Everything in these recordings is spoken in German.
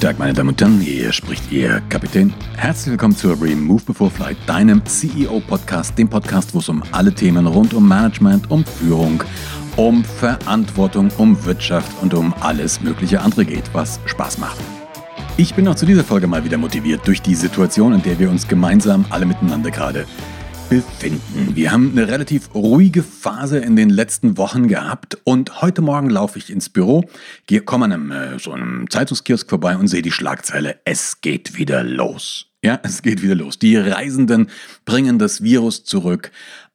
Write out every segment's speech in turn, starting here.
Guten Tag, meine Damen und Herren, hier spricht Ihr Kapitän. Herzlich willkommen zur Remove Before Flight, deinem CEO-Podcast, dem Podcast, wo es um alle Themen rund um Management, um Führung, um Verantwortung, um Wirtschaft und um alles mögliche andere geht, was Spaß macht. Ich bin auch zu dieser Folge mal wieder motiviert durch die Situation, in der wir uns gemeinsam alle miteinander gerade befinden. Wir haben eine relativ ruhige Phase in den letzten Wochen gehabt und heute Morgen laufe ich ins Büro, komme an einem, äh, so einem Zeitungskiosk vorbei und sehe die Schlagzeile, es geht wieder los. Ja, es geht wieder los. Die Reisenden bringen das Virus zurück.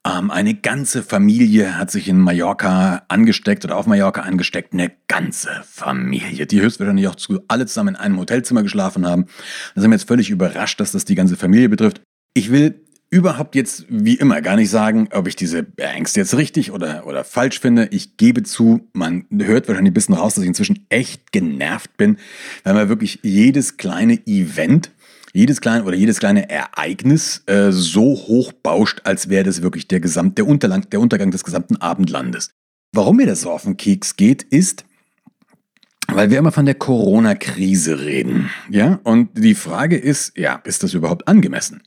Ähm, eine ganze Familie hat sich in Mallorca angesteckt oder auf Mallorca angesteckt. Eine ganze Familie, die höchstwahrscheinlich auch zu, alle zusammen in einem Hotelzimmer geschlafen haben. Da sind wir jetzt völlig überrascht, dass das die ganze Familie betrifft. Ich will überhaupt jetzt wie immer gar nicht sagen, ob ich diese Ängste jetzt richtig oder, oder falsch finde. Ich gebe zu, man hört wahrscheinlich ein bisschen raus, dass ich inzwischen echt genervt bin, weil man wirklich jedes kleine Event, jedes kleine oder jedes kleine Ereignis äh, so hoch bauscht, als wäre das wirklich der, Gesamt, der, Unterlang, der Untergang des gesamten Abendlandes. Warum mir das so auf den Keks geht, ist, weil wir immer von der Corona-Krise reden. Ja, und die Frage ist, ja, ist das überhaupt angemessen?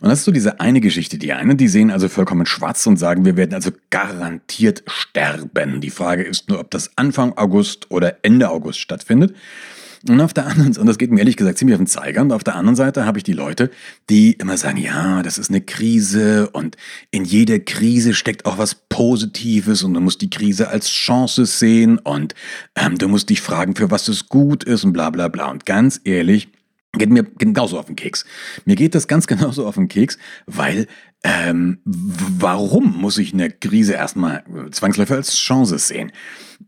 Und das ist so diese eine Geschichte. Die einen, die sehen also vollkommen schwarz und sagen, wir werden also garantiert sterben. Die Frage ist nur, ob das Anfang August oder Ende August stattfindet. Und auf der anderen, und das geht mir ehrlich gesagt ziemlich auf den Zeiger, und auf der anderen Seite habe ich die Leute, die immer sagen, ja, das ist eine Krise und in jeder Krise steckt auch was Positives und du musst die Krise als Chance sehen und ähm, du musst dich fragen, für was es gut ist und bla bla bla. Und ganz ehrlich, geht mir genauso auf den Keks. Mir geht das ganz genauso auf den Keks, weil ähm, warum muss ich eine Krise erstmal zwangsläufig als Chance sehen?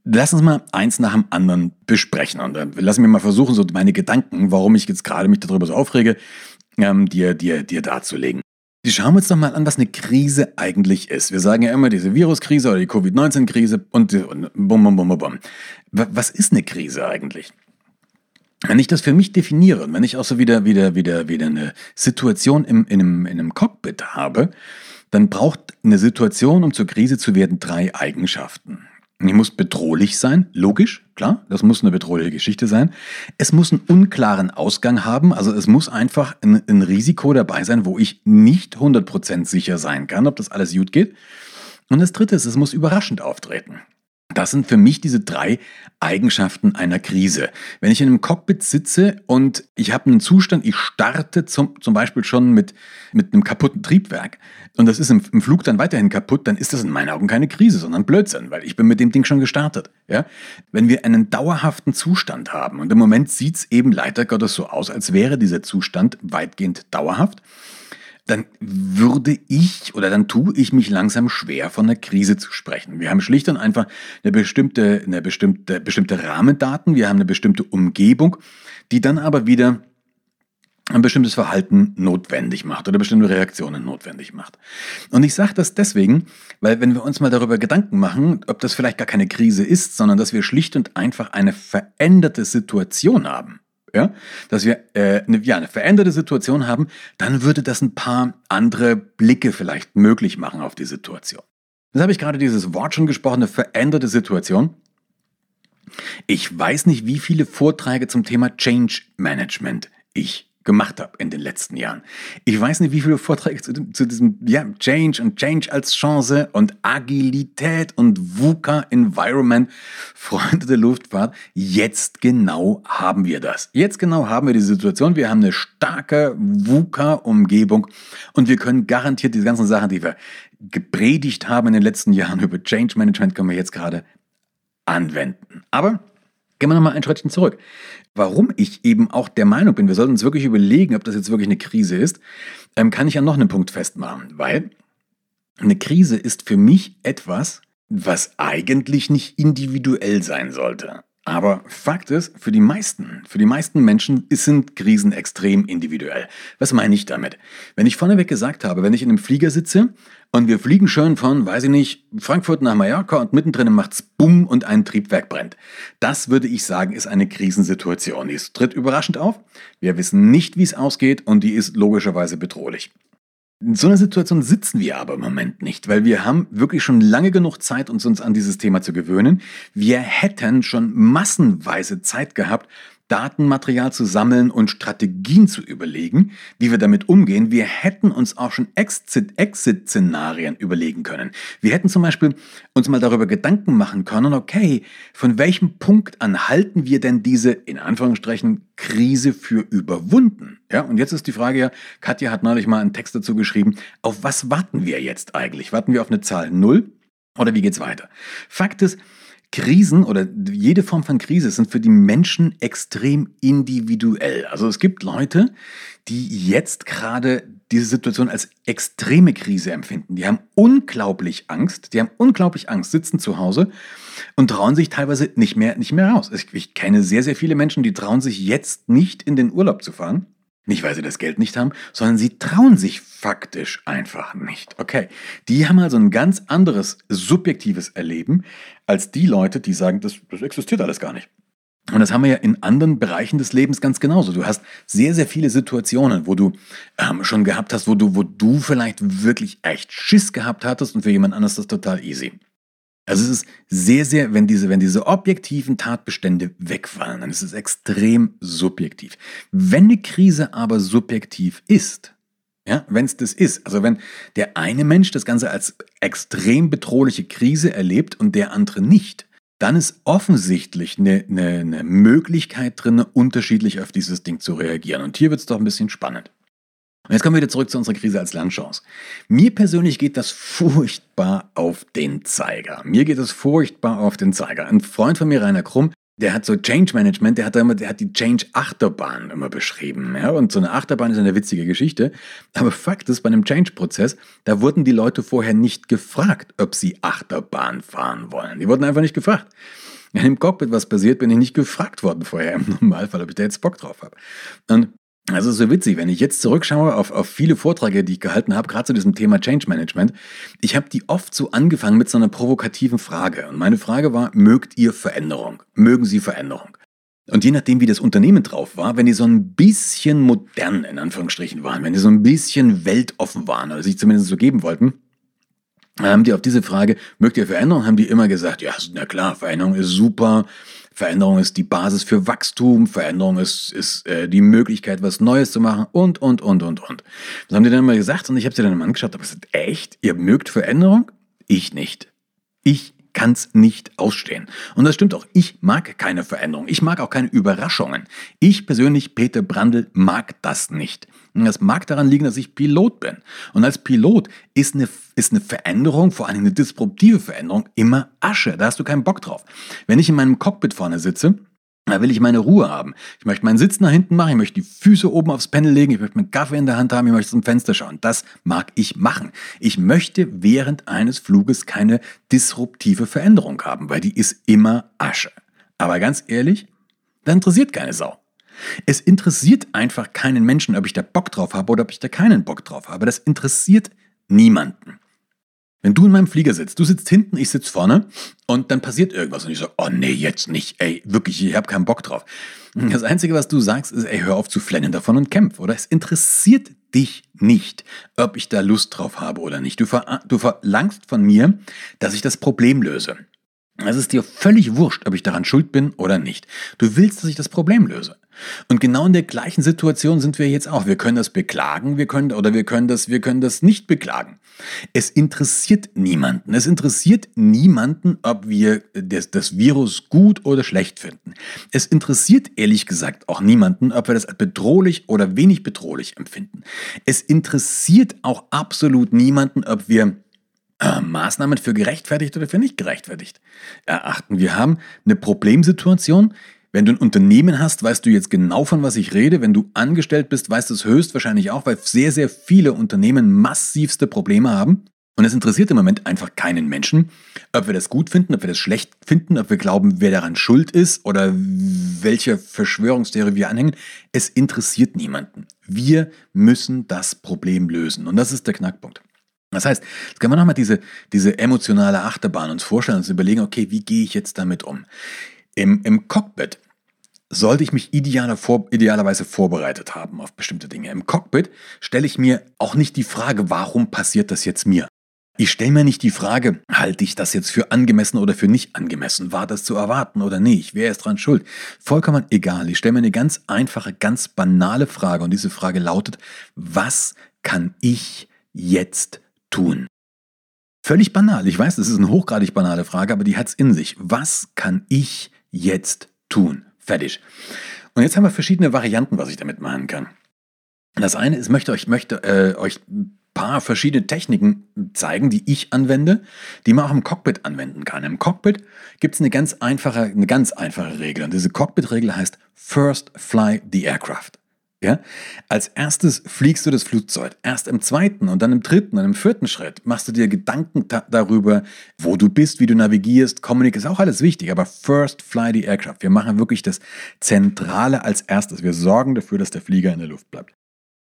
Lass uns mal eins nach dem anderen besprechen und äh, lass mir mal versuchen, so meine Gedanken, warum ich jetzt gerade mich darüber so aufrege, ähm, dir, dir, dir darzulegen. Schauen wir uns doch mal an, was eine Krise eigentlich ist. Wir sagen ja immer diese Viruskrise oder die Covid-19-Krise und, und bum, bum, bum, bum. Was ist eine Krise eigentlich? Wenn ich das für mich definiere wenn ich auch so wieder, wieder, wieder, wieder eine Situation im, in, einem, in einem Cockpit habe, dann braucht eine Situation, um zur Krise zu werden, drei Eigenschaften. Die muss bedrohlich sein, logisch, klar, das muss eine bedrohliche Geschichte sein. Es muss einen unklaren Ausgang haben, also es muss einfach ein, ein Risiko dabei sein, wo ich nicht 100% sicher sein kann, ob das alles gut geht. Und das dritte ist, es muss überraschend auftreten. Das sind für mich diese drei Eigenschaften einer Krise. Wenn ich in einem Cockpit sitze und ich habe einen Zustand, ich starte zum, zum Beispiel schon mit, mit einem kaputten Triebwerk und das ist im, im, Flug dann weiterhin kaputt, dann ist das in meinen Augen keine Krise, sondern Blödsinn, weil ich bin mit dem Ding schon gestartet. Ja? Wenn wir einen dauerhaften Zustand haben und im Moment sieht es eben leider Gottes so aus, als wäre dieser Zustand weitgehend dauerhaft, dann würde ich oder dann tue ich mich langsam schwer, von einer Krise zu sprechen. Wir haben schlicht und einfach eine bestimmte, eine bestimmte, bestimmte Rahmendaten, wir haben eine bestimmte Umgebung, die dann aber wieder ein bestimmtes Verhalten notwendig macht oder bestimmte Reaktionen notwendig macht. Und ich sage das deswegen, weil wenn wir uns mal darüber Gedanken machen, ob das vielleicht gar keine Krise ist, sondern dass wir schlicht und einfach eine veränderte Situation haben, ja, dass wir äh, eine, ja, eine veränderte Situation haben, dann würde das ein paar andere Blicke vielleicht möglich machen auf die Situation. Jetzt habe ich gerade dieses Wort schon gesprochen, eine veränderte Situation. Ich weiß nicht, wie viele Vorträge zum Thema Change Management ich gemacht habe in den letzten Jahren. Ich weiß nicht, wie viele Vorträge zu, zu diesem ja, Change und Change als Chance und Agilität und VUCA Environment, Freunde der Luftfahrt. Jetzt genau haben wir das. Jetzt genau haben wir die Situation. Wir haben eine starke VUCA-Umgebung und wir können garantiert diese ganzen Sachen, die wir gepredigt haben in den letzten Jahren über Change Management, können wir jetzt gerade anwenden. Aber Gehen wir nochmal ein Schrittchen zurück. Warum ich eben auch der Meinung bin, wir sollten uns wirklich überlegen, ob das jetzt wirklich eine Krise ist, ähm, kann ich an noch einen Punkt festmachen. Weil eine Krise ist für mich etwas, was eigentlich nicht individuell sein sollte. Aber Fakt ist, für die meisten, für die meisten Menschen sind Krisen extrem individuell. Was meine ich damit? Wenn ich vorneweg gesagt habe, wenn ich in einem Flieger sitze und wir fliegen schön von, weiß ich nicht, Frankfurt nach Mallorca und mittendrin macht's Bumm und ein Triebwerk brennt. Das würde ich sagen, ist eine Krisensituation. Die tritt überraschend auf. Wir wissen nicht, wie es ausgeht und die ist logischerweise bedrohlich. In so einer Situation sitzen wir aber im Moment nicht, weil wir haben wirklich schon lange genug Zeit, uns, an dieses Thema zu gewöhnen. Wir hätten schon massenweise Zeit gehabt, Datenmaterial zu sammeln und Strategien zu überlegen, wie wir damit umgehen. Wir hätten uns auch schon Exit-Szenarien überlegen können. Wir hätten zum Beispiel uns mal darüber Gedanken machen können, okay, von welchem Punkt an halten wir denn diese, in Anführungsstrichen, Krise für überwunden? Ja, und jetzt ist die Frage ja, Katja hat neulich mal einen Text dazu geschrieben, auf was warten wir jetzt eigentlich? Warten wir auf eine Zahl 0 oder wie geht's weiter? Fakt ist, Krisen oder jede Form von Krise sind für die Menschen extrem individuell. Also es gibt Leute, die jetzt gerade diese Situation als extreme Krise empfinden. Die haben unglaublich Angst, die haben unglaublich Angst, sitzen zu Hause und trauen sich teilweise nicht mehr, nicht mehr raus. Ich kenne sehr, sehr viele Menschen, die trauen sich jetzt nicht in den Urlaub zu fahren nicht, weil sie das Geld nicht haben, sondern sie trauen sich faktisch einfach nicht. Okay, die haben also ein ganz anderes subjektives Erleben als die Leute, die sagen, das, das existiert alles gar nicht. Und das haben wir ja in anderen Bereichen des Lebens ganz genauso. Du hast sehr, sehr viele Situationen, wo du ähm, schon gehabt hast, wo du, wo du vielleicht wirklich echt Schiss gehabt hattest und für jemand anderes das total easy. Also es ist sehr, sehr, wenn diese, wenn diese objektiven Tatbestände wegfallen, dann ist es extrem subjektiv. Wenn eine Krise aber subjektiv ist, ja, wenn es das ist, also wenn der eine Mensch das Ganze als extrem bedrohliche Krise erlebt und der andere nicht, dann ist offensichtlich eine, eine, eine Möglichkeit drin, unterschiedlich auf dieses Ding zu reagieren. Und hier wird es doch ein bisschen spannend. Und jetzt kommen wir wieder zurück zu unserer Krise als Lernchance. Mir persönlich geht das furchtbar auf den Zeiger. Mir geht das furchtbar auf den Zeiger. Ein Freund von mir, Rainer Krumm, der hat so Change Management, der hat, immer, der hat die Change Achterbahn immer beschrieben. Ja? Und so eine Achterbahn ist eine witzige Geschichte. Aber Fakt ist, bei einem Change-Prozess, da wurden die Leute vorher nicht gefragt, ob sie Achterbahn fahren wollen. Die wurden einfach nicht gefragt. Wenn im Cockpit was passiert, bin ich nicht gefragt worden vorher im Normalfall, ob ich da jetzt Bock drauf habe. Und also so witzig, wenn ich jetzt zurückschaue auf, auf viele Vorträge, die ich gehalten habe, gerade zu diesem Thema Change Management, ich habe die oft so angefangen mit so einer provokativen Frage. Und meine Frage war, mögt ihr Veränderung? Mögen Sie Veränderung? Und je nachdem, wie das Unternehmen drauf war, wenn die so ein bisschen modern in Anführungsstrichen waren, wenn die so ein bisschen weltoffen waren oder sich zumindest so geben wollten, haben die auf diese Frage, mögt ihr Veränderung, haben die immer gesagt, ja, na klar, Veränderung ist super, Veränderung ist die Basis für Wachstum, Veränderung ist, ist äh, die Möglichkeit, was Neues zu machen und, und, und, und, und. Das haben die dann immer gesagt und ich habe sie dann immer angeschaut, aber gesagt, echt? Ihr mögt Veränderung? Ich nicht. Ich kann's nicht ausstehen. Und das stimmt auch. Ich mag keine Veränderung. Ich mag auch keine Überraschungen. Ich persönlich, Peter Brandl, mag das nicht. Und das mag daran liegen, dass ich Pilot bin. Und als Pilot ist eine, ist eine Veränderung, vor allem eine disruptive Veränderung, immer Asche. Da hast du keinen Bock drauf. Wenn ich in meinem Cockpit vorne sitze, da will ich meine Ruhe haben. Ich möchte meinen Sitz nach hinten machen, ich möchte die Füße oben aufs Panel legen, ich möchte meinen Kaffee in der Hand haben, ich möchte zum Fenster schauen. Das mag ich machen. Ich möchte während eines Fluges keine disruptive Veränderung haben, weil die ist immer Asche. Aber ganz ehrlich, da interessiert keine Sau. Es interessiert einfach keinen Menschen, ob ich da Bock drauf habe oder ob ich da keinen Bock drauf habe. Das interessiert niemanden. Wenn du in meinem Flieger sitzt, du sitzt hinten, ich sitze vorne und dann passiert irgendwas und ich so, oh nee, jetzt nicht, ey, wirklich, ich habe keinen Bock drauf. Das Einzige, was du sagst, ist, ey, hör auf zu flennen davon und kämpf, oder? Es interessiert dich nicht, ob ich da Lust drauf habe oder nicht. Du, ver du verlangst von mir, dass ich das Problem löse. Es ist dir völlig wurscht, ob ich daran schuld bin oder nicht. Du willst, dass ich das Problem löse. Und genau in der gleichen Situation sind wir jetzt auch. Wir können das beklagen, wir können oder wir können das, wir können das nicht beklagen. Es interessiert niemanden. Es interessiert niemanden, ob wir das, das Virus gut oder schlecht finden. Es interessiert ehrlich gesagt auch niemanden, ob wir das bedrohlich oder wenig bedrohlich empfinden. Es interessiert auch absolut niemanden, ob wir äh, Maßnahmen für gerechtfertigt oder für nicht gerechtfertigt erachten. Wir haben eine Problemsituation, wenn du ein Unternehmen hast, weißt du jetzt genau, von was ich rede. Wenn du angestellt bist, weißt du es höchstwahrscheinlich auch, weil sehr, sehr viele Unternehmen massivste Probleme haben. Und es interessiert im Moment einfach keinen Menschen, ob wir das gut finden, ob wir das schlecht finden, ob wir glauben, wer daran schuld ist oder welche Verschwörungstheorie wir anhängen. Es interessiert niemanden. Wir müssen das Problem lösen. Und das ist der Knackpunkt. Das heißt, jetzt können wir nochmal diese, diese emotionale Achterbahn uns vorstellen und uns überlegen, okay, wie gehe ich jetzt damit um? Im, im Cockpit sollte ich mich idealer vor, idealerweise vorbereitet haben auf bestimmte Dinge. Im Cockpit stelle ich mir auch nicht die Frage, warum passiert das jetzt mir? Ich stelle mir nicht die Frage, halte ich das jetzt für angemessen oder für nicht angemessen? War das zu erwarten oder nicht? Wer ist dran schuld? Vollkommen egal. Ich stelle mir eine ganz einfache, ganz banale Frage und diese Frage lautet, was kann ich jetzt tun? Völlig banal. Ich weiß, das ist eine hochgradig banale Frage, aber die hat es in sich. Was kann ich jetzt tun? Fertig. Und jetzt haben wir verschiedene Varianten, was ich damit machen kann. Das eine ist, möchte euch, möchte äh, euch paar verschiedene Techniken zeigen, die ich anwende, die man auch im Cockpit anwenden kann. Im Cockpit gibt es eine ganz einfache, eine ganz einfache Regel. Und diese Cockpit-Regel heißt First Fly the Aircraft. Ja? Als erstes fliegst du das Flugzeug. Erst im zweiten und dann im dritten und im vierten Schritt machst du dir Gedanken darüber, wo du bist, wie du navigierst. Kommunik ist auch alles wichtig, aber first fly the aircraft. Wir machen wirklich das Zentrale als erstes. Wir sorgen dafür, dass der Flieger in der Luft bleibt.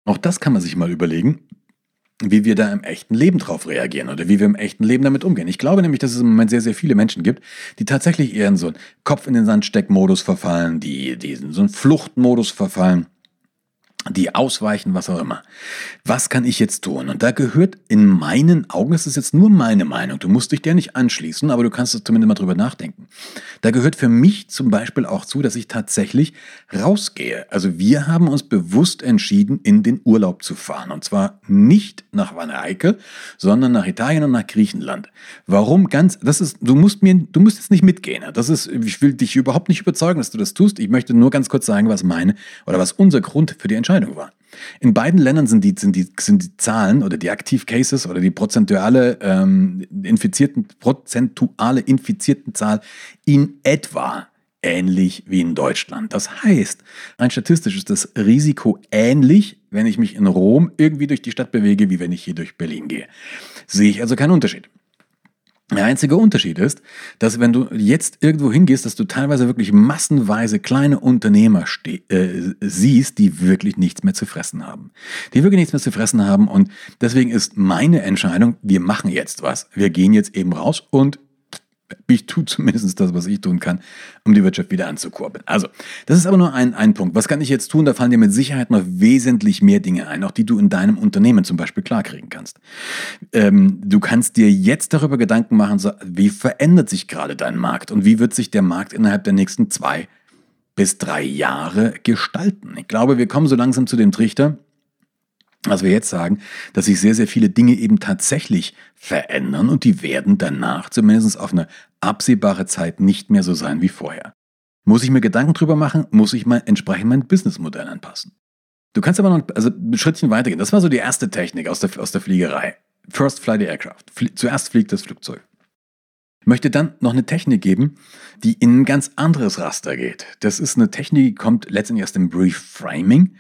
Auch das kann man sich mal überlegen wie wir da im echten Leben drauf reagieren oder wie wir im echten Leben damit umgehen. Ich glaube nämlich, dass es im Moment sehr, sehr viele Menschen gibt, die tatsächlich eher in so einen Kopf in den Sand steck Modus verfallen, die, die in so einen Fluchtmodus verfallen die ausweichen, was auch immer. Was kann ich jetzt tun? Und da gehört in meinen Augen, das ist jetzt nur meine Meinung, du musst dich der nicht anschließen, aber du kannst zumindest mal drüber nachdenken. Da gehört für mich zum Beispiel auch zu, dass ich tatsächlich rausgehe. Also wir haben uns bewusst entschieden, in den Urlaub zu fahren. Und zwar nicht nach Wanne Eickel, sondern nach Italien und nach Griechenland. Warum ganz, das ist, du musst mir, du musst jetzt nicht mitgehen. Das ist, ich will dich überhaupt nicht überzeugen, dass du das tust. Ich möchte nur ganz kurz sagen, was meine oder was unser Grund für die Entscheidung Entscheidung war. In beiden Ländern sind die, sind die, sind die Zahlen oder die Aktivcases oder die prozentuale, ähm, infizierten, prozentuale infizierten Zahl in etwa ähnlich wie in Deutschland. Das heißt, rein statistisch ist das Risiko ähnlich, wenn ich mich in Rom irgendwie durch die Stadt bewege, wie wenn ich hier durch Berlin gehe. Sehe ich also keinen Unterschied. Der einzige Unterschied ist, dass wenn du jetzt irgendwo hingehst, dass du teilweise wirklich massenweise kleine Unternehmer äh, siehst, die wirklich nichts mehr zu fressen haben. Die wirklich nichts mehr zu fressen haben und deswegen ist meine Entscheidung, wir machen jetzt was. Wir gehen jetzt eben raus und ich tue zumindest das, was ich tun kann, um die Wirtschaft wieder anzukurbeln. Also, das ist aber nur ein, ein Punkt. Was kann ich jetzt tun? Da fallen dir mit Sicherheit noch wesentlich mehr Dinge ein, auch die du in deinem Unternehmen zum Beispiel klarkriegen kannst. Ähm, du kannst dir jetzt darüber Gedanken machen, wie verändert sich gerade dein Markt und wie wird sich der Markt innerhalb der nächsten zwei bis drei Jahre gestalten. Ich glaube, wir kommen so langsam zu dem Trichter, was wir jetzt sagen, dass sich sehr, sehr viele Dinge eben tatsächlich verändern und die werden danach zumindest auf eine absehbare Zeit nicht mehr so sein wie vorher. Muss ich mir Gedanken drüber machen, muss ich mal entsprechend mein Businessmodell anpassen. Du kannst aber noch also ein Schrittchen weitergehen. Das war so die erste Technik aus der, aus der Fliegerei. First fly the aircraft. Flie zuerst fliegt das Flugzeug. Ich möchte dann noch eine Technik geben, die in ein ganz anderes Raster geht. Das ist eine Technik, die kommt letztendlich aus dem Brief Framing.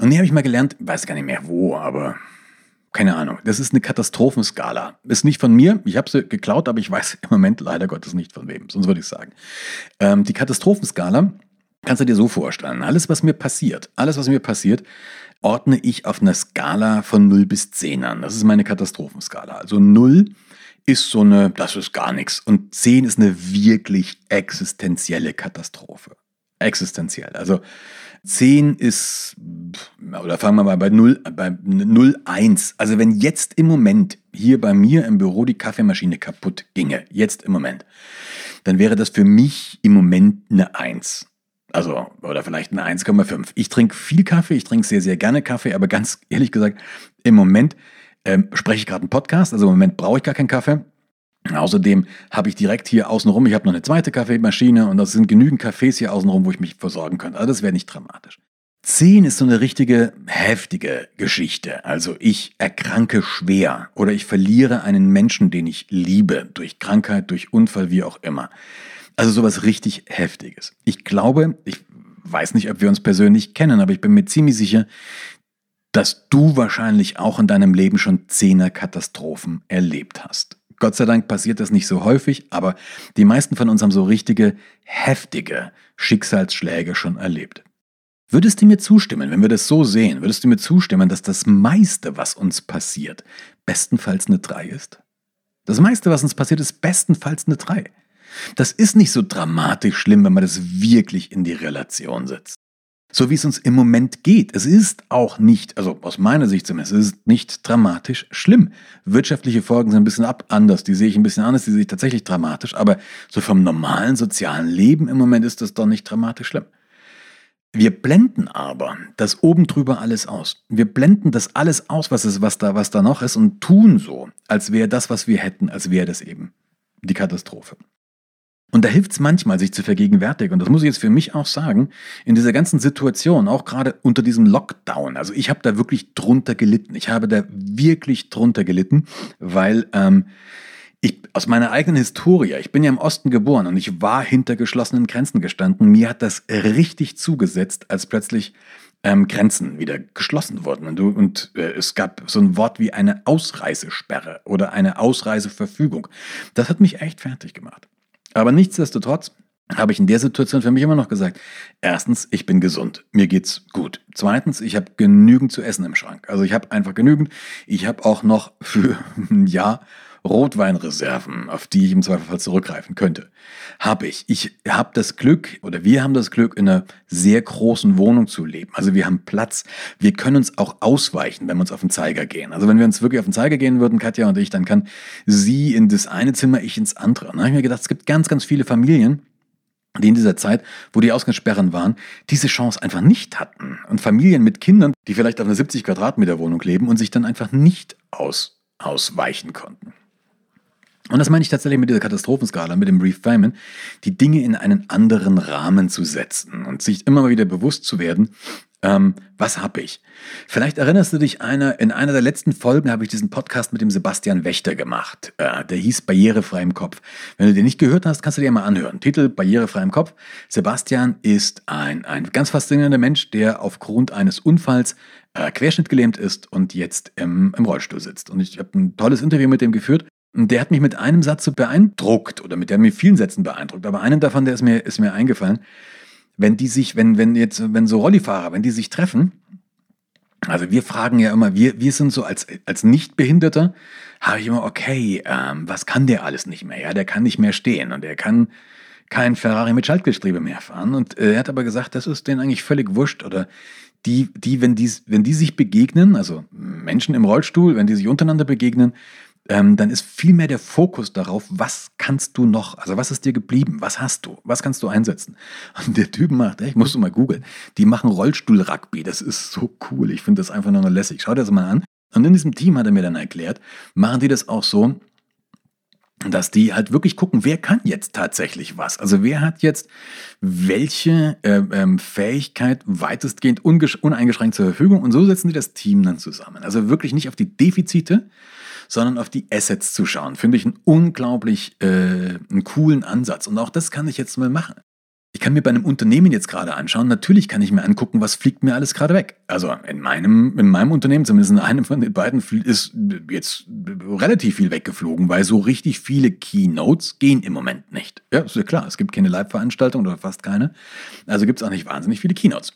Und die habe ich mal gelernt, weiß gar nicht mehr wo, aber keine Ahnung. Das ist eine Katastrophenskala. Ist nicht von mir, ich habe sie geklaut, aber ich weiß im Moment leider Gottes nicht von wem, sonst würde ich sagen. Ähm, die Katastrophenskala kannst du dir so vorstellen. Alles, was mir passiert, alles, was mir passiert, ordne ich auf einer Skala von 0 bis 10 an. Das ist meine Katastrophenskala. Also 0 ist so eine, das ist gar nichts. Und 10 ist eine wirklich existenzielle Katastrophe. Existenziell. Also 10 ist, oder fangen wir mal bei 0, bei 0,1. Also wenn jetzt im Moment hier bei mir im Büro die Kaffeemaschine kaputt ginge, jetzt im Moment, dann wäre das für mich im Moment eine 1. Also, oder vielleicht eine 1,5. Ich trinke viel Kaffee, ich trinke sehr, sehr gerne Kaffee, aber ganz ehrlich gesagt, im Moment ähm, spreche ich gerade einen Podcast, also im Moment brauche ich gar keinen Kaffee. Außerdem habe ich direkt hier außenrum, ich habe noch eine zweite Kaffeemaschine und das sind genügend Cafés hier außenrum, wo ich mich versorgen könnte. Also das wäre nicht dramatisch. 10 ist so eine richtige heftige Geschichte. Also ich erkranke schwer oder ich verliere einen Menschen, den ich liebe, durch Krankheit, durch Unfall, wie auch immer. Also sowas richtig Heftiges. Ich glaube, ich weiß nicht, ob wir uns persönlich kennen, aber ich bin mir ziemlich sicher, dass du wahrscheinlich auch in deinem Leben schon Zehner Katastrophen erlebt hast. Gott sei Dank passiert das nicht so häufig, aber die meisten von uns haben so richtige, heftige Schicksalsschläge schon erlebt. Würdest du mir zustimmen, wenn wir das so sehen, würdest du mir zustimmen, dass das meiste, was uns passiert, bestenfalls eine 3 ist? Das meiste, was uns passiert, ist bestenfalls eine 3. Das ist nicht so dramatisch schlimm, wenn man das wirklich in die Relation setzt. So wie es uns im Moment geht. Es ist auch nicht, also aus meiner Sicht zumindest, es ist nicht dramatisch schlimm. Wirtschaftliche Folgen sind ein bisschen ab anders, die sehe ich ein bisschen anders, die sehe ich tatsächlich dramatisch, aber so vom normalen sozialen Leben im Moment ist das doch nicht dramatisch schlimm. Wir blenden aber das oben drüber alles aus. Wir blenden das alles aus, was, ist, was, da, was da noch ist und tun so, als wäre das, was wir hätten, als wäre das eben die Katastrophe. Und da hilft es manchmal, sich zu vergegenwärtigen. Und das muss ich jetzt für mich auch sagen, in dieser ganzen Situation, auch gerade unter diesem Lockdown. Also ich habe da wirklich drunter gelitten. Ich habe da wirklich drunter gelitten, weil ähm, ich aus meiner eigenen Historie, ich bin ja im Osten geboren und ich war hinter geschlossenen Grenzen gestanden. Mir hat das richtig zugesetzt, als plötzlich ähm, Grenzen wieder geschlossen wurden. Und, du, und äh, es gab so ein Wort wie eine Ausreisesperre oder eine Ausreiseverfügung. Das hat mich echt fertig gemacht. Aber nichtsdestotrotz habe ich in der Situation für mich immer noch gesagt, erstens, ich bin gesund, mir geht's gut. Zweitens, ich habe genügend zu essen im Schrank. Also ich habe einfach genügend. Ich habe auch noch für ein Jahr Rotweinreserven, auf die ich im Zweifelsfall zurückgreifen könnte. Habe ich. Ich habe das Glück, oder wir haben das Glück, in einer sehr großen Wohnung zu leben. Also wir haben Platz. Wir können uns auch ausweichen, wenn wir uns auf den Zeiger gehen. Also wenn wir uns wirklich auf den Zeiger gehen würden, Katja und ich, dann kann sie in das eine Zimmer, ich ins andere. Und dann habe ich mir gedacht, es gibt ganz, ganz viele Familien, die in dieser Zeit, wo die Ausgangssperren waren, diese Chance einfach nicht hatten. Und Familien mit Kindern, die vielleicht auf einer 70 Quadratmeter Wohnung leben und sich dann einfach nicht aus, ausweichen konnten. Und das meine ich tatsächlich mit dieser Katastrophenskala, mit dem Reframen, die Dinge in einen anderen Rahmen zu setzen und sich immer mal wieder bewusst zu werden, ähm, was habe ich? Vielleicht erinnerst du dich, einer, in einer der letzten Folgen habe ich diesen Podcast mit dem Sebastian Wächter gemacht. Äh, der hieß Barrierefrei im Kopf. Wenn du den nicht gehört hast, kannst du dir mal anhören. Titel Barrierefrei im Kopf. Sebastian ist ein, ein ganz faszinierender Mensch, der aufgrund eines Unfalls äh, querschnittgelähmt ist und jetzt im, im Rollstuhl sitzt. Und ich habe ein tolles Interview mit dem geführt. Und der hat mich mit einem Satz so beeindruckt oder mit der mit vielen Sätzen beeindruckt. Aber einen davon, der ist mir, ist mir eingefallen. Wenn die sich, wenn, wenn jetzt, wenn so Rollifahrer, wenn die sich treffen, also wir fragen ja immer, wir, wir sind so als, als Nichtbehinderter, habe ich immer, okay, ähm, was kann der alles nicht mehr? Ja, der kann nicht mehr stehen und er kann kein Ferrari mit Schaltgestrebe mehr fahren. Und äh, er hat aber gesagt, das ist denen eigentlich völlig wurscht. Oder die, die, wenn die, wenn die sich begegnen, also Menschen im Rollstuhl, wenn die sich untereinander begegnen, ähm, dann ist viel mehr der Fokus darauf, was kannst du noch, also was ist dir geblieben, was hast du, was kannst du einsetzen. Und der Typ macht, ich musst du mal googeln, die machen Rollstuhl-Rugby, das ist so cool, ich finde das einfach nur noch lässig. Schau dir das mal an. Und in diesem Team hat er mir dann erklärt, machen die das auch so, dass die halt wirklich gucken, wer kann jetzt tatsächlich was. Also wer hat jetzt welche äh, ähm, Fähigkeit weitestgehend uneingeschränkt zur Verfügung und so setzen die das Team dann zusammen. Also wirklich nicht auf die Defizite, sondern auf die Assets zu schauen. Finde ich einen unglaublich äh, einen coolen Ansatz. Und auch das kann ich jetzt mal machen. Ich kann mir bei einem Unternehmen jetzt gerade anschauen, natürlich kann ich mir angucken, was fliegt mir alles gerade weg. Also in meinem, in meinem Unternehmen, zumindest in einem von den beiden, ist jetzt relativ viel weggeflogen, weil so richtig viele Keynotes gehen im Moment nicht. Ja, ist ja klar, es gibt keine Live-Veranstaltungen oder fast keine. Also gibt es auch nicht wahnsinnig viele Keynotes.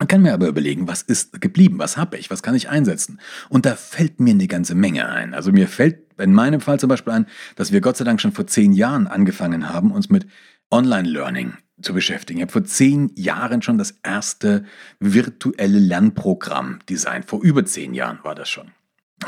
Man kann mir aber überlegen, was ist geblieben, was habe ich, was kann ich einsetzen. Und da fällt mir eine ganze Menge ein. Also mir fällt in meinem Fall zum Beispiel ein, dass wir Gott sei Dank schon vor zehn Jahren angefangen haben, uns mit Online-Learning zu beschäftigen. Ich habe vor zehn Jahren schon das erste virtuelle Lernprogramm designt. Vor über zehn Jahren war das schon.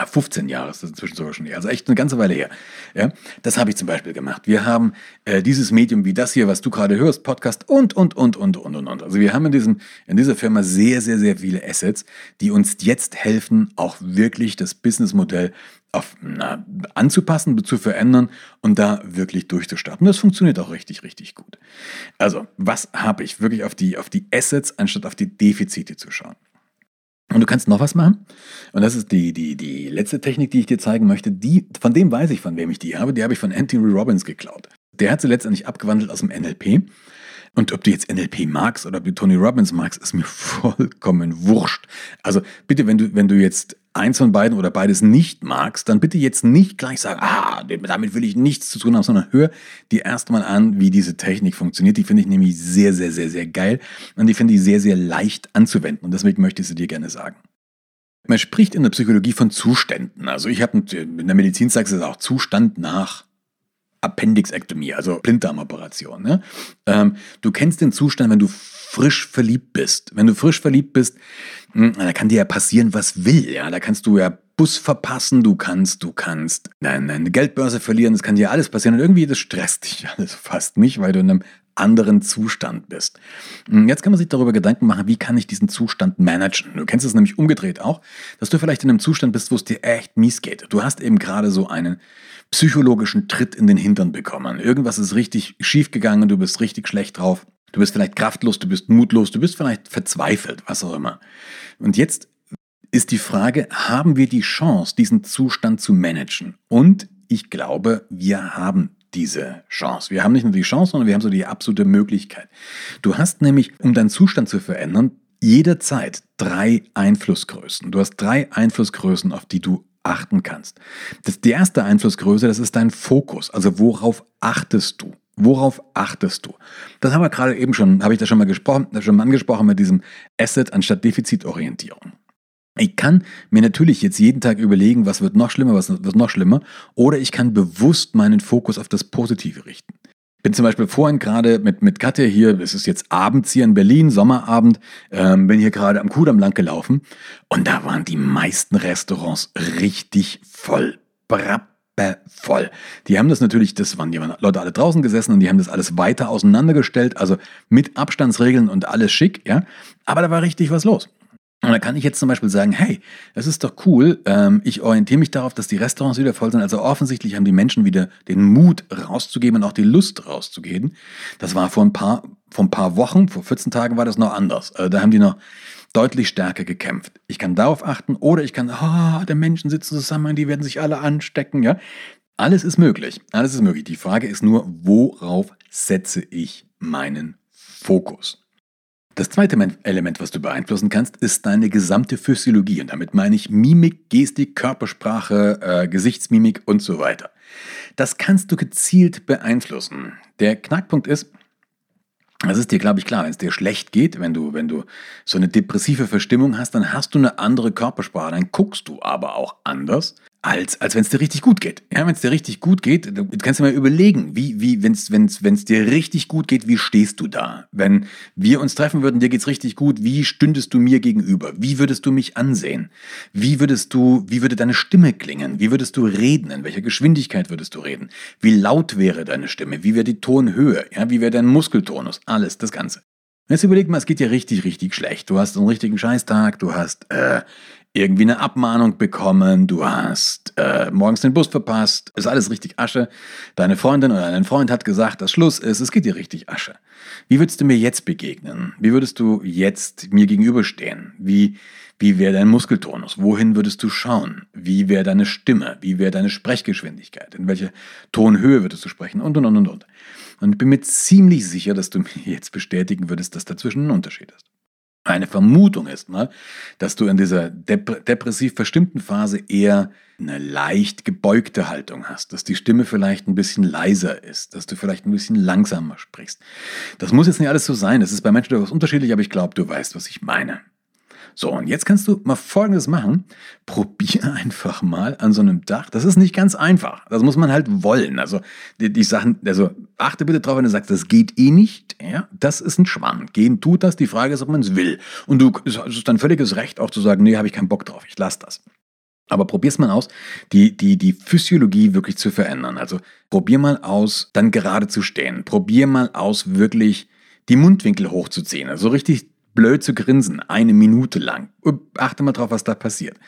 15 Jahre ist das inzwischen sogar schon her, also echt eine ganze Weile her. Ja, das habe ich zum Beispiel gemacht. Wir haben äh, dieses Medium wie das hier, was du gerade hörst, Podcast und, und, und, und, und, und, und. Also wir haben in, diesem, in dieser Firma sehr, sehr, sehr viele Assets, die uns jetzt helfen, auch wirklich das Businessmodell auf, na, anzupassen, zu verändern und da wirklich durchzustarten. Das funktioniert auch richtig, richtig gut. Also, was habe ich? Wirklich auf die, auf die Assets anstatt auf die Defizite zu schauen. Und du kannst noch was machen. Und das ist die, die, die letzte Technik, die ich dir zeigen möchte. Die, von dem weiß ich, von wem ich die habe. Die habe ich von Anthony Robbins geklaut. Der hat sie letztendlich abgewandelt aus dem NLP. Und ob du jetzt NLP magst oder ob du Tony Robbins magst, ist mir vollkommen wurscht. Also bitte, wenn du, wenn du jetzt eins von beiden oder beides nicht magst, dann bitte jetzt nicht gleich sagen, ah, damit will ich nichts zu tun haben, sondern hör dir erstmal an, wie diese Technik funktioniert. Die finde ich nämlich sehr, sehr, sehr, sehr geil und die finde ich sehr, sehr leicht anzuwenden und deswegen möchte ich sie dir gerne sagen. Man spricht in der Psychologie von Zuständen. Also ich habe in der Medizin sagst du auch Zustand nach Appendixektomie, also Blinddarmoperation. Ne? Ähm, du kennst den Zustand, wenn du frisch verliebt bist. Wenn du frisch verliebt bist, hm, da kann dir ja passieren, was will. Ja, da kannst du ja Bus verpassen, du kannst, du kannst deine Geldbörse verlieren, das kann dir alles passieren und irgendwie das stresst dich alles fast nicht, weil du in einem anderen Zustand bist. Hm, jetzt kann man sich darüber Gedanken machen, wie kann ich diesen Zustand managen? Du kennst es nämlich umgedreht auch, dass du vielleicht in einem Zustand bist, wo es dir echt mies geht. Du hast eben gerade so einen psychologischen Tritt in den Hintern bekommen. Irgendwas ist richtig schief gegangen, du bist richtig schlecht drauf. Du bist vielleicht kraftlos, du bist mutlos, du bist vielleicht verzweifelt, was auch immer. Und jetzt ist die Frage, haben wir die Chance, diesen Zustand zu managen? Und ich glaube, wir haben diese Chance. Wir haben nicht nur die Chance, sondern wir haben so die absolute Möglichkeit. Du hast nämlich, um deinen Zustand zu verändern, jederzeit drei Einflussgrößen. Du hast drei Einflussgrößen, auf die du achten kannst. Das, die erste Einflussgröße, das ist dein Fokus. Also worauf achtest du? Worauf achtest du? Das haben wir gerade eben schon, habe ich da schon mal gesprochen, schon mal angesprochen mit diesem Asset anstatt Defizitorientierung. Ich kann mir natürlich jetzt jeden Tag überlegen, was wird noch schlimmer, was wird noch schlimmer, oder ich kann bewusst meinen Fokus auf das Positive richten. Bin zum Beispiel vorhin gerade mit, mit Katja hier, es ist jetzt abends hier in Berlin, Sommerabend, ähm, bin hier gerade am Kudamm lang gelaufen und da waren die meisten Restaurants richtig voll. voll. Die haben das natürlich, das waren die Leute alle draußen gesessen und die haben das alles weiter auseinandergestellt, also mit Abstandsregeln und alles schick, ja. Aber da war richtig was los. Und da kann ich jetzt zum Beispiel sagen, hey, das ist doch cool, ähm, ich orientiere mich darauf, dass die Restaurants wieder voll sind. Also offensichtlich haben die Menschen wieder den Mut rauszugeben und auch die Lust rauszugehen. Das war vor ein paar, vor ein paar Wochen, vor 14 Tagen war das noch anders. Also da haben die noch deutlich stärker gekämpft. Ich kann darauf achten oder ich kann, ah, oh, der Menschen sitzen zusammen, die werden sich alle anstecken, ja. Alles ist möglich, alles ist möglich. Die Frage ist nur, worauf setze ich meinen Fokus? Das zweite Element, was du beeinflussen kannst, ist deine gesamte Physiologie. Und damit meine ich Mimik, Gestik, Körpersprache, äh, Gesichtsmimik und so weiter. Das kannst du gezielt beeinflussen. Der Knackpunkt ist, das ist dir, glaube ich, klar, wenn es dir schlecht geht, wenn du, wenn du so eine depressive Verstimmung hast, dann hast du eine andere Körpersprache, dann guckst du aber auch anders als, als wenn es dir richtig gut geht. Ja, wenn es dir richtig gut geht, du kannst dir mal überlegen, wie, wie, wenn es wenn's, wenn's dir richtig gut geht, wie stehst du da? Wenn wir uns treffen würden, dir geht's richtig gut, wie stündest du mir gegenüber? Wie würdest du mich ansehen? Wie würdest du, wie würde deine Stimme klingen? Wie würdest du reden? In welcher Geschwindigkeit würdest du reden? Wie laut wäre deine Stimme? Wie wäre die Tonhöhe? Ja, wie wäre dein Muskeltonus? Alles, das Ganze. Jetzt überleg mal, es geht dir richtig, richtig schlecht. Du hast einen richtigen Scheißtag, du hast äh, irgendwie eine Abmahnung bekommen, du hast äh, morgens den Bus verpasst, ist alles richtig Asche. Deine Freundin oder dein Freund hat gesagt, dass Schluss ist, es geht dir richtig Asche. Wie würdest du mir jetzt begegnen? Wie würdest du jetzt mir gegenüberstehen? Wie, wie wäre dein Muskeltonus? Wohin würdest du schauen? Wie wäre deine Stimme? Wie wäre deine Sprechgeschwindigkeit? In welche Tonhöhe würdest du sprechen? Und, und, und, und, und. Und ich bin mir ziemlich sicher, dass du mir jetzt bestätigen würdest, dass dazwischen ein Unterschied ist. Eine Vermutung ist mal, dass du in dieser dep depressiv verstimmten Phase eher eine leicht gebeugte Haltung hast, dass die Stimme vielleicht ein bisschen leiser ist, dass du vielleicht ein bisschen langsamer sprichst. Das muss jetzt nicht alles so sein, das ist bei Menschen durchaus unterschiedlich, aber ich glaube, du weißt, was ich meine. So, und jetzt kannst du mal Folgendes machen. Probier einfach mal an so einem Dach. Das ist nicht ganz einfach. Das muss man halt wollen. Also die, die Sachen, also achte bitte drauf, wenn du sagst, das geht eh nicht. Ja, das ist ein Schwamm. Gehen tut das. Die Frage ist, ob man es will. Und du, ist dein völliges Recht auch zu sagen, nee, habe ich keinen Bock drauf. Ich lasse das. Aber probier's mal aus, die, die, die Physiologie wirklich zu verändern. Also probier mal aus, dann gerade zu stehen. Probier mal aus, wirklich die Mundwinkel hochzuziehen. Also richtig blöd zu grinsen, eine Minute lang. Achte mal drauf, was da passiert.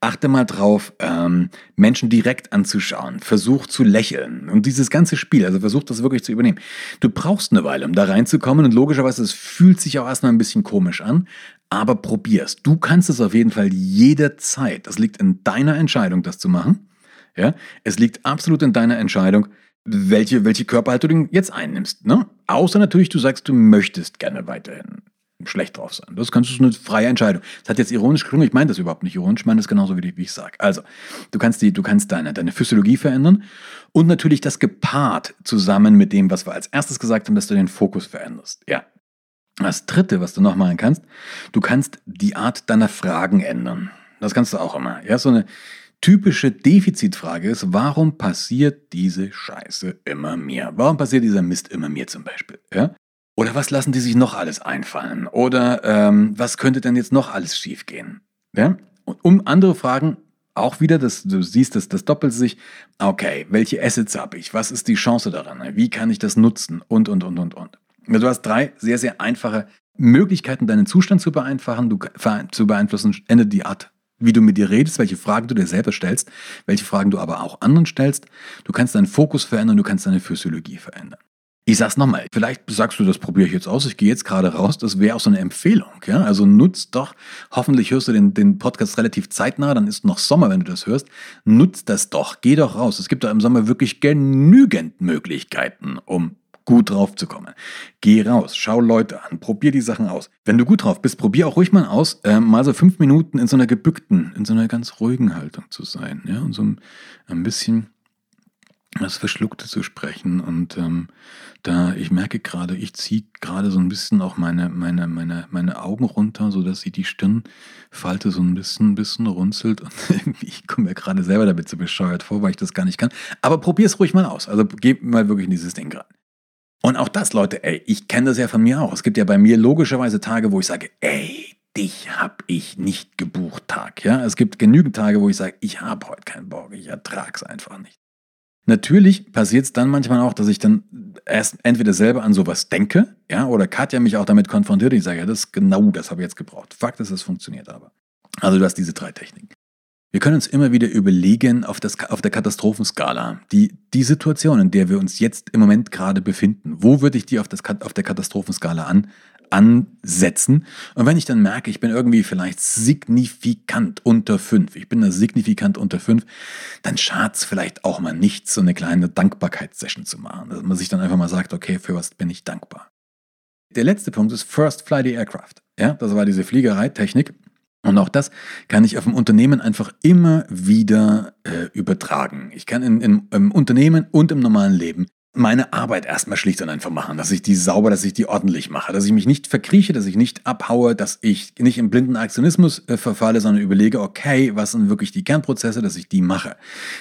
Achte mal drauf, ähm, Menschen direkt anzuschauen. Versuch zu lächeln. Und dieses ganze Spiel, also versuch das wirklich zu übernehmen. Du brauchst eine Weile, um da reinzukommen. Und logischerweise, es fühlt sich auch erstmal ein bisschen komisch an. Aber probier's. Du kannst es auf jeden Fall jederzeit. Das liegt in deiner Entscheidung, das zu machen. Ja, es liegt absolut in deiner Entscheidung, welche, welche Körperhaltung du jetzt einnimmst. Ne? Außer natürlich, du sagst, du möchtest gerne weiterhin schlecht drauf sein. Das kannst du eine freie Entscheidung. Das hat jetzt ironisch geklungen, ich meine das überhaupt nicht ironisch, ich meine das genauso, wie, wie ich sage. Also, du kannst, die, du kannst deine, deine Physiologie verändern und natürlich das gepaart zusammen mit dem, was wir als erstes gesagt haben, dass du den Fokus veränderst. Ja. Das dritte, was du noch machen kannst, du kannst die Art deiner Fragen ändern. Das kannst du auch immer. Ja, so eine typische Defizitfrage ist, warum passiert diese Scheiße immer mir? Warum passiert dieser Mist immer mir zum Beispiel? Ja? Oder was lassen die sich noch alles einfallen? Oder ähm, was könnte denn jetzt noch alles schiefgehen? Ja? Und um andere Fragen auch wieder, das, du siehst, das, das doppelt sich. Okay, welche Assets habe ich? Was ist die Chance daran? Wie kann ich das nutzen? Und, und, und, und, und. Du hast drei sehr, sehr einfache Möglichkeiten, deinen Zustand zu beeinflussen, du, zu beeinflussen. Ende die Art, wie du mit dir redest, welche Fragen du dir selber stellst, welche Fragen du aber auch anderen stellst. Du kannst deinen Fokus verändern, du kannst deine Physiologie verändern. Ich sag's nochmal, vielleicht sagst du, das probiere ich jetzt aus, ich gehe jetzt gerade raus, das wäre auch so eine Empfehlung. Ja? Also nutzt doch, hoffentlich hörst du den, den Podcast relativ zeitnah, dann ist noch Sommer, wenn du das hörst. Nutzt das doch, geh doch raus. Es gibt da im Sommer wirklich genügend Möglichkeiten, um gut drauf zu kommen. Geh raus, schau Leute an, probier die Sachen aus. Wenn du gut drauf bist, probier auch ruhig mal aus, äh, mal so fünf Minuten in so einer gebückten, in so einer ganz ruhigen Haltung zu sein. Ja? Und so ein, ein bisschen das Verschluckte zu sprechen. Und ähm, da, ich merke gerade, ich ziehe gerade so ein bisschen auch meine, meine, meine, meine Augen runter, sodass sie die Stirnfalte so ein bisschen, bisschen runzelt. Und ich komme mir gerade selber damit so bescheuert vor, weil ich das gar nicht kann. Aber probier es ruhig mal aus. Also geh mal wirklich in dieses Ding rein. Und auch das, Leute, ey, ich kenne das ja von mir auch. Es gibt ja bei mir logischerweise Tage, wo ich sage, ey, dich hab ich nicht gebucht, Tag. Ja, es gibt genügend Tage, wo ich sage, ich habe heute keinen Bock, ich ertrag's einfach nicht. Natürlich passiert es dann manchmal auch, dass ich dann erst entweder selber an sowas denke, ja, oder Katja mich auch damit konfrontiert und ich sage, ja, das ist genau das habe ich jetzt gebraucht. Fakt ist, es funktioniert aber. Also du hast diese drei Techniken. Wir können uns immer wieder überlegen auf, das, auf der Katastrophenskala, die, die Situation, in der wir uns jetzt im Moment gerade befinden. Wo würde ich die auf, das, auf der Katastrophenskala an, ansetzen. Und wenn ich dann merke, ich bin irgendwie vielleicht signifikant unter 5, ich bin da signifikant unter 5, dann schadet es vielleicht auch mal nicht, so eine kleine Dankbarkeitssession zu machen. Dass man sich dann einfach mal sagt, okay, für was bin ich dankbar. Der letzte Punkt ist First Fly the Aircraft. Ja, das war diese Fliegereitechnik. Und auch das kann ich auf dem Unternehmen einfach immer wieder äh, übertragen. Ich kann in, in, im Unternehmen und im normalen Leben meine Arbeit erstmal schlicht und einfach machen, dass ich die sauber, dass ich die ordentlich mache, dass ich mich nicht verkrieche, dass ich nicht abhaue, dass ich nicht im blinden Aktionismus äh, verfalle, sondern überlege, okay, was sind wirklich die Kernprozesse, dass ich die mache.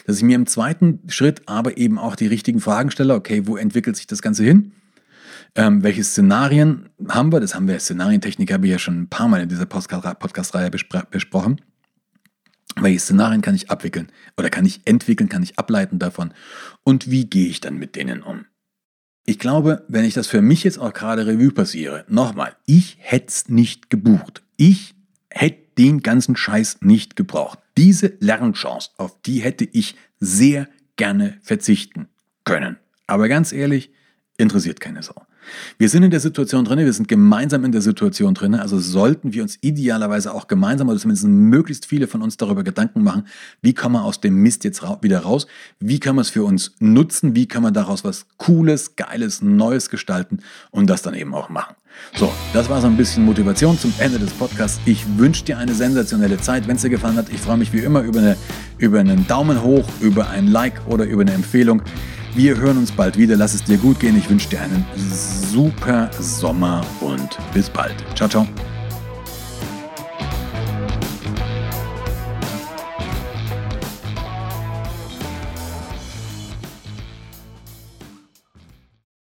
Dass ich mir im zweiten Schritt aber eben auch die richtigen Fragen stelle, okay, wo entwickelt sich das Ganze hin? Ähm, welche Szenarien haben wir? Das haben wir, Szenarientechnik habe ich ja schon ein paar Mal in dieser Podcast-Reihe besprochen. Welche Szenarien kann ich abwickeln oder kann ich entwickeln, kann ich ableiten davon und wie gehe ich dann mit denen um? Ich glaube, wenn ich das für mich jetzt auch gerade Revue passiere, nochmal, ich hätte es nicht gebucht. Ich hätte den ganzen Scheiß nicht gebraucht. Diese Lernchance, auf die hätte ich sehr gerne verzichten können. Aber ganz ehrlich, interessiert keine Sau. Wir sind in der Situation drin, wir sind gemeinsam in der Situation drin, also sollten wir uns idealerweise auch gemeinsam oder zumindest möglichst viele von uns darüber Gedanken machen, wie kommen wir aus dem Mist jetzt wieder raus, wie können wir es für uns nutzen, wie können wir daraus was Cooles, Geiles, Neues gestalten und das dann eben auch machen. So, das war so ein bisschen Motivation zum Ende des Podcasts. Ich wünsche dir eine sensationelle Zeit. Wenn es dir gefallen hat, ich freue mich wie immer über, eine, über einen Daumen hoch, über ein Like oder über eine Empfehlung. Wir hören uns bald wieder. Lass es dir gut gehen. Ich wünsche dir einen super Sommer und bis bald. Ciao, ciao.